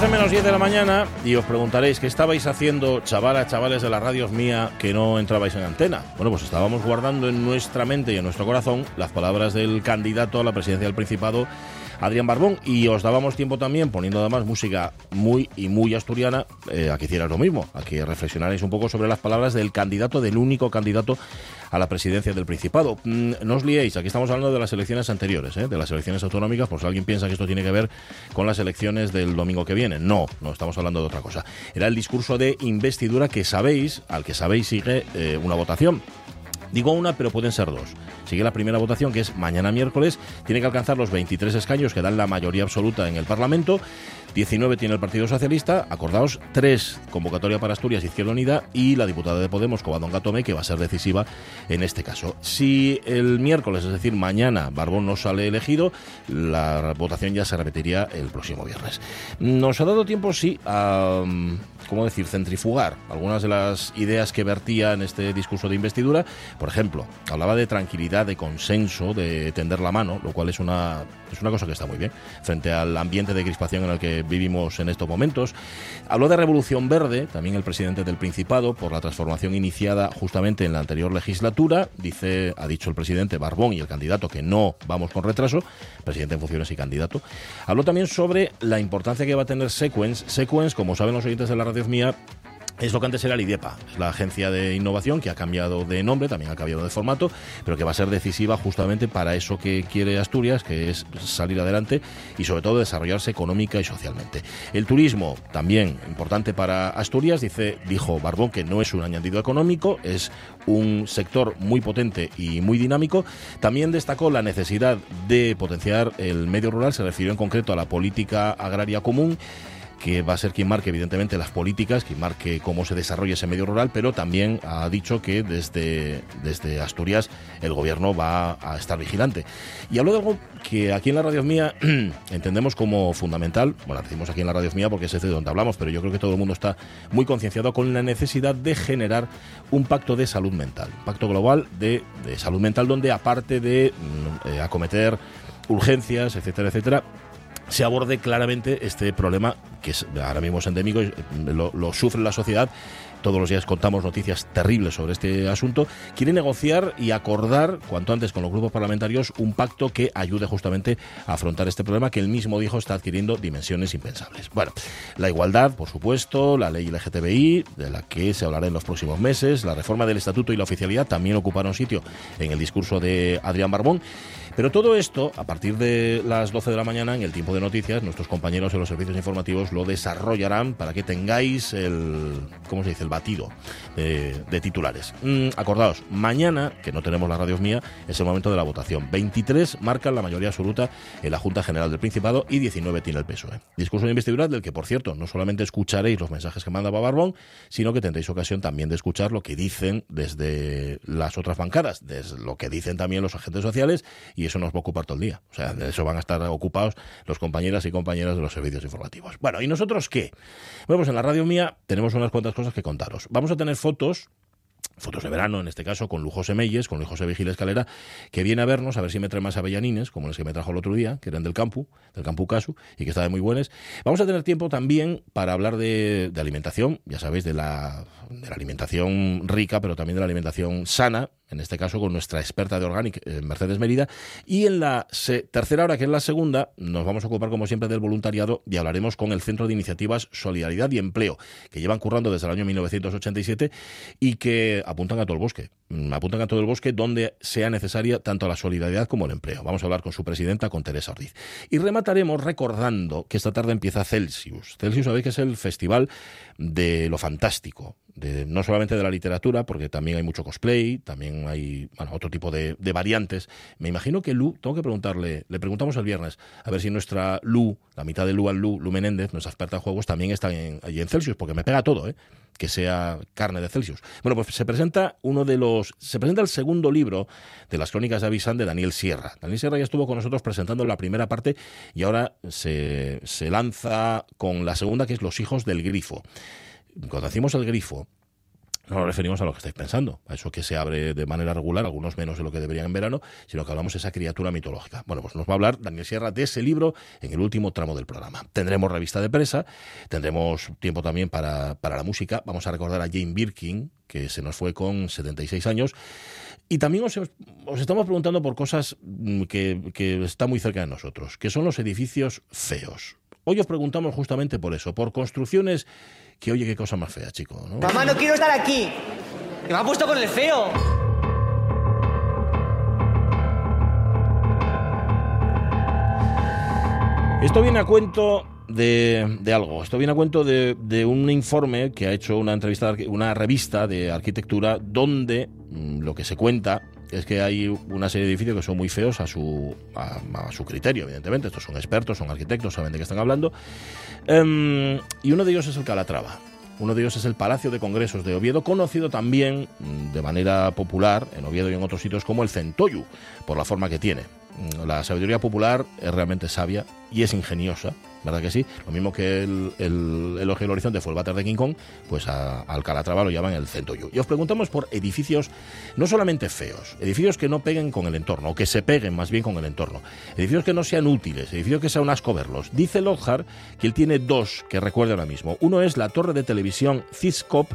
Las 12 menos 10 de la mañana y os preguntaréis qué estabais haciendo, chavalas, chavales de la radio mía, que no entrabais en antena. Bueno, pues estábamos guardando en nuestra mente y en nuestro corazón las palabras del candidato a la presidencia del Principado, Adrián Barbón, y os dábamos tiempo también, poniendo además música muy y muy asturiana, eh, a que hicierais lo mismo, a que reflexionarais un poco sobre las palabras del candidato, del único candidato a la presidencia del Principado. Mm, no os liéis, aquí estamos hablando de las elecciones anteriores, ¿eh? de las elecciones autonómicas, por si alguien piensa que esto tiene que ver con las elecciones del domingo que viene. No, no estamos hablando de otra cosa. Era el discurso de investidura que sabéis, al que sabéis sigue eh, una votación. Digo una, pero pueden ser dos. Sigue la primera votación, que es mañana miércoles. Tiene que alcanzar los 23 escaños que dan la mayoría absoluta en el Parlamento. 19 tiene el Partido Socialista, acordaos, 3 convocatoria para Asturias, Izquierda Unida y la diputada de Podemos, Covadonga Tome, que va a ser decisiva en este caso. Si el miércoles, es decir, mañana, Barbón no sale elegido, la votación ya se repetiría el próximo viernes. Nos ha dado tiempo, sí, a, ¿cómo decir?, centrifugar algunas de las ideas que vertía en este discurso de investidura. Por ejemplo, hablaba de tranquilidad, de consenso, de tender la mano, lo cual es una, es una cosa que está muy bien, frente al ambiente de crispación en el que vivimos en estos momentos. Habló de revolución verde, también el presidente del Principado, por la transformación iniciada justamente en la anterior legislatura. Dice, ha dicho el presidente Barbón y el candidato que no vamos con retraso, presidente en funciones y candidato. Habló también sobre la importancia que va a tener Sequence. Sequence, como saben los oyentes de la radio mía, es lo que antes era el IDEPA, es la agencia de innovación que ha cambiado de nombre, también ha cambiado de formato, pero que va a ser decisiva justamente para eso que quiere Asturias, que es salir adelante y sobre todo desarrollarse económica y socialmente. El turismo, también importante para Asturias, dijo Barbón que no es un añadido económico, es un sector muy potente y muy dinámico. También destacó la necesidad de potenciar el medio rural, se refirió en concreto a la política agraria común que va a ser quien marque evidentemente las políticas, quien marque cómo se desarrolla ese medio rural, pero también ha dicho que desde, desde Asturias el gobierno va a estar vigilante. Y hablo de algo que aquí en la radio mía entendemos como fundamental, bueno, decimos aquí en la radio mía porque es de donde hablamos, pero yo creo que todo el mundo está muy concienciado con la necesidad de generar un pacto de salud mental, un pacto global de, de salud mental donde aparte de mm, eh, acometer urgencias, etcétera, etcétera, se aborde claramente este problema que es ahora mismo es endémico, lo, lo sufre la sociedad todos los días contamos noticias terribles sobre este asunto, quiere negociar y acordar cuanto antes con los grupos parlamentarios un pacto que ayude justamente a afrontar este problema que él mismo dijo está adquiriendo dimensiones impensables. Bueno, la igualdad, por supuesto, la ley LGTBI, de la que se hablará en los próximos meses, la reforma del estatuto y la oficialidad también ocuparon sitio en el discurso de Adrián Barbón. Pero todo esto, a partir de las 12 de la mañana, en el tiempo de noticias, nuestros compañeros en los servicios informativos lo desarrollarán para que tengáis el, ¿cómo se dice?, el batido de, de titulares. Mm, acordaos, mañana, que no tenemos la radio mía, es el momento de la votación. 23 marcan la mayoría absoluta en la Junta General del Principado y 19 tiene el PSOE. Discurso de investidura del que, por cierto, no solamente escucharéis los mensajes que manda Barbón, sino que tendréis ocasión también de escuchar lo que dicen desde las otras bancadas, desde lo que dicen también los agentes sociales y eso nos va a ocupar todo el día. O sea, de eso van a estar ocupados los compañeras y compañeras de los servicios informativos. Bueno, ¿y nosotros qué? Bueno, pues en la radio mía tenemos unas cuantas cosas que Vamos a tener fotos fotos de verano, en este caso, con Lujo Semelles, con Luis José Vigil Escalera, que viene a vernos, a ver si me trae más avellanines, como los que me trajo el otro día, que eran del campo, del campo Casu, y que estaban muy buenos. Vamos a tener tiempo también para hablar de, de alimentación, ya sabéis, de la, de la alimentación rica, pero también de la alimentación sana, en este caso con nuestra experta de Organic, eh, Mercedes Mérida. Y en la tercera hora, que es la segunda, nos vamos a ocupar, como siempre, del voluntariado y hablaremos con el Centro de Iniciativas Solidaridad y Empleo, que llevan currando desde el año 1987 y que apuntan a todo el bosque. Mm, apuntan a todo el bosque donde sea necesaria tanto la solidaridad como el empleo. Vamos a hablar con su presidenta, con Teresa Ortiz. Y remataremos recordando que esta tarde empieza Celsius. Celsius, sabéis que es el festival de lo fantástico, no solamente de la literatura, porque también hay mucho cosplay, también hay otro tipo de, de, variantes. Me imagino que Lu, tengo que preguntarle, le preguntamos el viernes, a ver si nuestra Lu, la mitad de Lu al Lu, Lu Menéndez, nuestra experta en juegos, también está en, allí en Celsius, porque me pega todo, ¿eh? Que sea carne de Celsius. Bueno, pues se presenta uno de los. Se presenta el segundo libro de las crónicas de Avisan de Daniel Sierra. Daniel Sierra ya estuvo con nosotros presentando la primera parte y ahora se, se lanza con la segunda, que es Los hijos del grifo. Cuando decimos el grifo, no nos referimos a lo que estáis pensando, a eso que se abre de manera regular, algunos menos de lo que deberían en verano, sino que hablamos de esa criatura mitológica. Bueno, pues nos va a hablar Daniel Sierra de ese libro en el último tramo del programa. Tendremos revista de presa, tendremos tiempo también para, para la música. Vamos a recordar a Jane Birkin, que se nos fue con 76 años. Y también os, os estamos preguntando por cosas mm, que, que están muy cerca de nosotros, que son los edificios feos. Hoy os preguntamos justamente por eso, por construcciones que oye qué cosa más fea, chico. ¿no? Mamá, no quiero estar aquí. Que me ha puesto con el feo. Esto viene a cuento de, de algo. Esto viene a cuento de, de, un informe que ha hecho una entrevista, una revista de arquitectura, donde mmm, lo que se cuenta es que hay una serie de edificios que son muy feos a su, a, su criterio, evidentemente. Estos son expertos, son arquitectos, saben de qué están hablando. Um, y uno de ellos es el Calatrava. Uno de ellos es el Palacio de Congresos de Oviedo, conocido también de manera popular en Oviedo y en otros sitios como el Centoyu, por la forma que tiene. La sabiduría popular es realmente sabia y es ingeniosa, ¿verdad que sí? Lo mismo que el, el elogio del horizonte fue el váter de King Kong, pues a, al Calatrava lo llaman el Centoyu. Y os preguntamos por edificios no solamente feos, edificios que no peguen con el entorno, o que se peguen más bien con el entorno, edificios que no sean útiles, edificios que sea un asco verlos. Dice Lockhart que él tiene dos que recuerda ahora mismo. Uno es la torre de televisión Ciscop,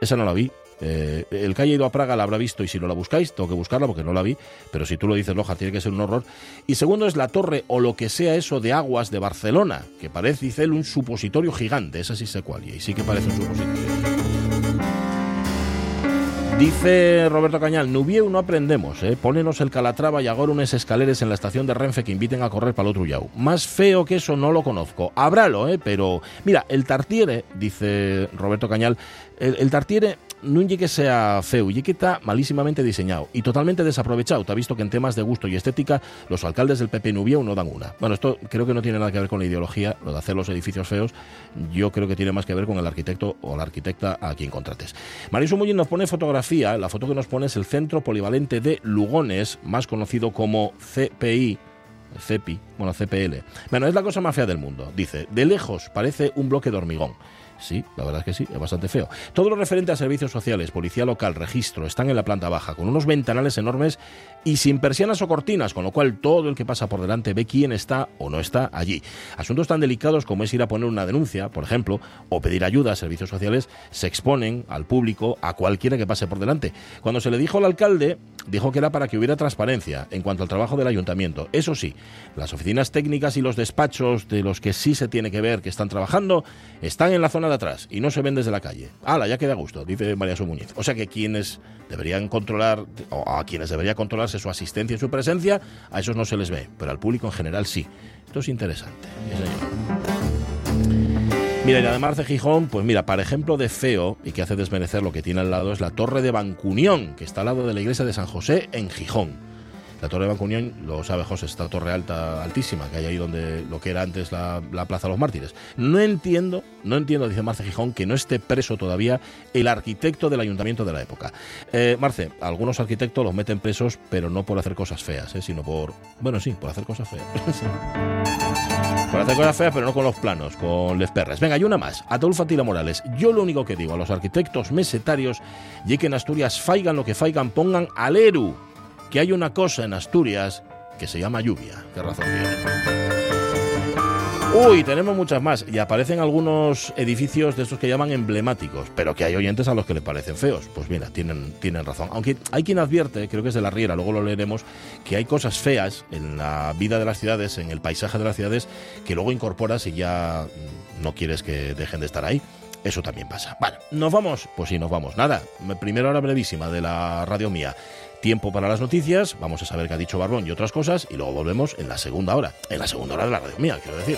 esa no la vi, eh, el que haya ido a Praga la habrá visto y si no la buscáis, tengo que buscarla porque no la vi, pero si tú lo dices, Loja, tiene que ser un horror. Y segundo es la torre o lo que sea eso de aguas de Barcelona, que parece, dice él, un supositorio gigante. Esa sí sé cuál, y sí que parece un supositorio. Dice Roberto Cañal, Nubieu no aprendemos, eh? Pónenos el Calatrava y agora unas escaleres en la estación de Renfe que inviten a correr para el otro yau. Más feo que eso no lo conozco. Habrálo, ¿eh? Pero, mira, el Tartiere, dice Roberto Cañal, el Tartiere no que sea feo, y que está malísimamente diseñado y totalmente desaprovechado. Te ha visto que en temas de gusto y estética los alcaldes del PP Nubieu no dan una. Bueno, esto creo que no tiene nada que ver con la ideología, lo de hacer los edificios feos. Yo creo que tiene más que ver con el arquitecto o la arquitecta a quien contrates. Mariso Mullín nos pone fotografía. La foto que nos pone es el Centro Polivalente de Lugones, más conocido como CPI. CEPI, bueno, CPL. Bueno, es la cosa más fea del mundo. Dice, de lejos parece un bloque de hormigón. Sí, la verdad es que sí, es bastante feo. Todo lo referente a servicios sociales, policía local, registro, están en la planta baja, con unos ventanales enormes y sin persianas o cortinas, con lo cual todo el que pasa por delante ve quién está o no está allí. Asuntos tan delicados como es ir a poner una denuncia, por ejemplo, o pedir ayuda a servicios sociales, se exponen al público, a cualquiera que pase por delante. Cuando se le dijo al alcalde, dijo que era para que hubiera transparencia en cuanto al trabajo del ayuntamiento. Eso sí, las oficinas técnicas y los despachos de los que sí se tiene que ver que están trabajando están en la zona de atrás y no se ven desde la calle. ¡Hala, ya queda gusto! Dice María Sumuñiz. O sea que quienes deberían controlar, o a quienes debería controlarse su asistencia y su presencia, a esos no se les ve, pero al público en general sí. Esto es interesante. Mira, y además de Gijón, pues mira, para ejemplo de feo y que hace desmerecer lo que tiene al lado es la Torre de Bancunión, que está al lado de la iglesia de San José en Gijón. La Torre de Bancunión, lo sabe José, esta torre alta, altísima, que hay ahí donde lo que era antes la, la Plaza de los Mártires. No entiendo, no entiendo, dice Marce Gijón, que no esté preso todavía el arquitecto del ayuntamiento de la época. Eh, Marce, algunos arquitectos los meten presos, pero no por hacer cosas feas, eh, sino por, bueno, sí, por hacer cosas feas. por hacer cosas feas, pero no con los planos, con les perras. Venga, hay una más. Ataulfo Tila Morales. Yo lo único que digo a los arquitectos mesetarios, y que en Asturias faigan lo que faigan, pongan al ERU que hay una cosa en Asturias que se llama lluvia. ¿Qué razón tiene? Uy, tenemos muchas más. Y aparecen algunos edificios de estos que llaman emblemáticos, pero que hay oyentes a los que le parecen feos. Pues mira, tienen, tienen razón. Aunque hay quien advierte, creo que es de la Riera, luego lo leeremos, que hay cosas feas en la vida de las ciudades, en el paisaje de las ciudades, que luego incorporas y ya no quieres que dejen de estar ahí. Eso también pasa. Bueno, ¿nos vamos? Pues sí, nos vamos. Nada, primera hora brevísima de la radio mía tiempo para las noticias, vamos a saber qué ha dicho Barbón y otras cosas, y luego volvemos en la segunda hora, en la segunda hora de la radio mía, quiero decir.